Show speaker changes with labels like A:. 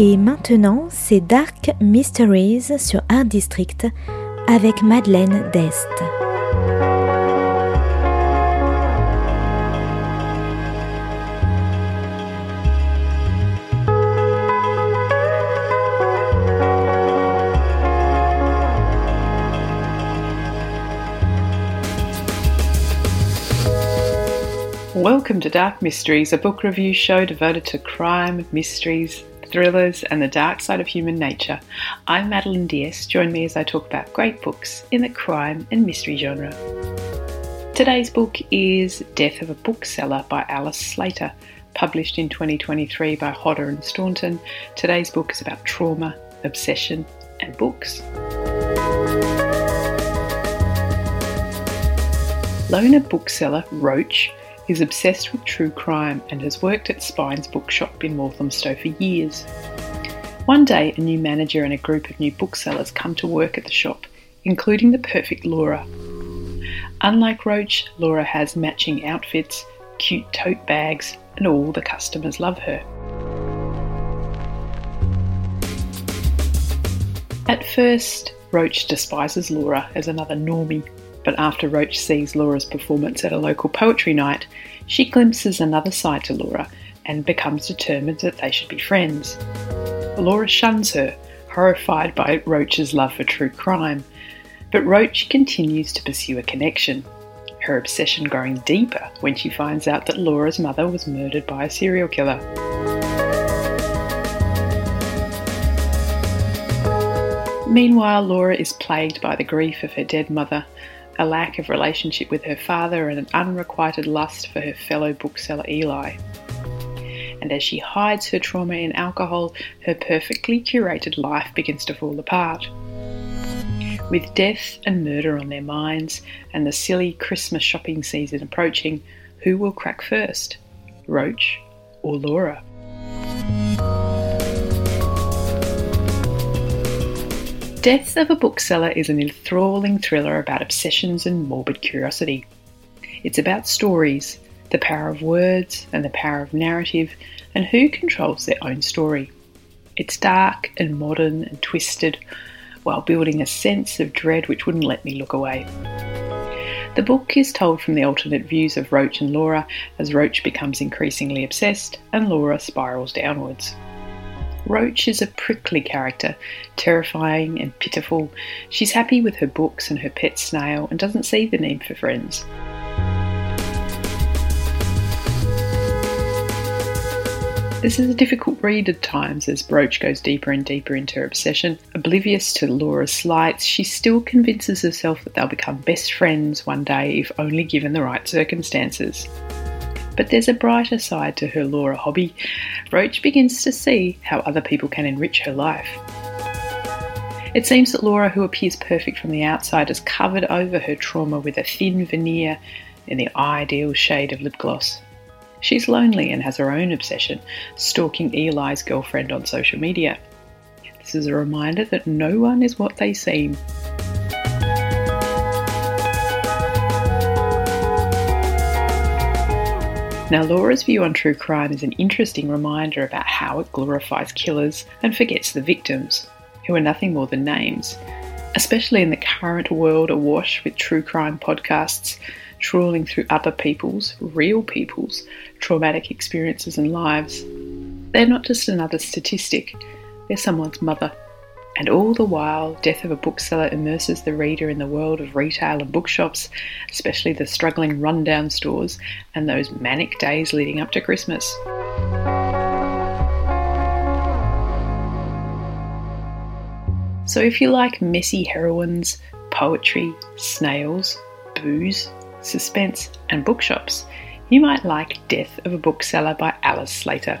A: Et maintenant, c'est Dark Mysteries sur Art District avec Madeleine Dest.
B: Welcome to Dark Mysteries, a book review show devoted to crime, mysteries, thrillers, and the dark side of human nature. I'm Madeleine d'Este. Join me as I talk about great books in the crime and mystery genre. Today's book is Death of a Bookseller by Alice Slater, published in 2023 by Hodder and Stoughton. Today's book is about trauma, obsession, and books. Loner bookseller Roach is obsessed with true crime and has worked at Spine's bookshop in Walthamstow for years. One day, a new manager and a group of new booksellers come to work at the shop, including the perfect Laura. Unlike Roach, Laura has matching outfits, cute tote bags, and all the customers love her. At first, Roach despises Laura as another normie but after Roach sees Laura's performance at a local poetry night, she glimpses another side to Laura and becomes determined that they should be friends. Laura shuns her, horrified by Roach's love for true crime, but Roach continues to pursue a connection, her obsession growing deeper when she finds out that Laura's mother was murdered by a serial killer. Meanwhile, Laura is plagued by the grief of her dead mother a lack of relationship with her father, and an unrequited lust for her fellow bookseller Eli. And as she hides her trauma in alcohol, her perfectly curated life begins to fall apart. With death and murder on their minds, and the silly Christmas shopping season approaching, who will crack first? Roach or Laura? Death of a Bookseller is an enthralling thriller about obsessions and morbid curiosity. It's about stories, the power of words, and the power of narrative, and who controls their own story. It's dark and modern and twisted, while building a sense of dread which wouldn't let me look away. The book is told from the alternate views of Roach and Laura as Roach becomes increasingly obsessed and Laura spirals downwards. Roach is a prickly character, terrifying and pitiful. She's happy with her books and her pet snail and doesn't see the need for friends. This is a difficult read at times as Roach goes deeper and deeper into her obsession. Oblivious to Laura's slights, she still convinces herself that they'll become best friends one day if only given the right circumstances. But there's a brighter side to her Laura hobby. Roach begins to see how other people can enrich her life. It seems that Laura, who appears perfect from the outside, has covered over her trauma with a thin veneer in the ideal shade of lip gloss. She's lonely and has her own obsession, stalking Eli's girlfriend on social media. This is a reminder that no one is what they seem. Now, Laura's view on true crime is an interesting reminder about how it glorifies killers and forgets the victims, who are nothing more than names, especially in the current world awash with true crime podcasts trawling through other people's, real people's, traumatic experiences and lives. They're not just another statistic, they're someone's mother and all the while, Death of a Bookseller immerses the reader in the world of retail and bookshops, especially the struggling rundown stores and those manic days leading up to Christmas. So, if you like messy heroines, poetry, snails, booze, suspense, and bookshops, you might like Death of a Bookseller by Alice Slater.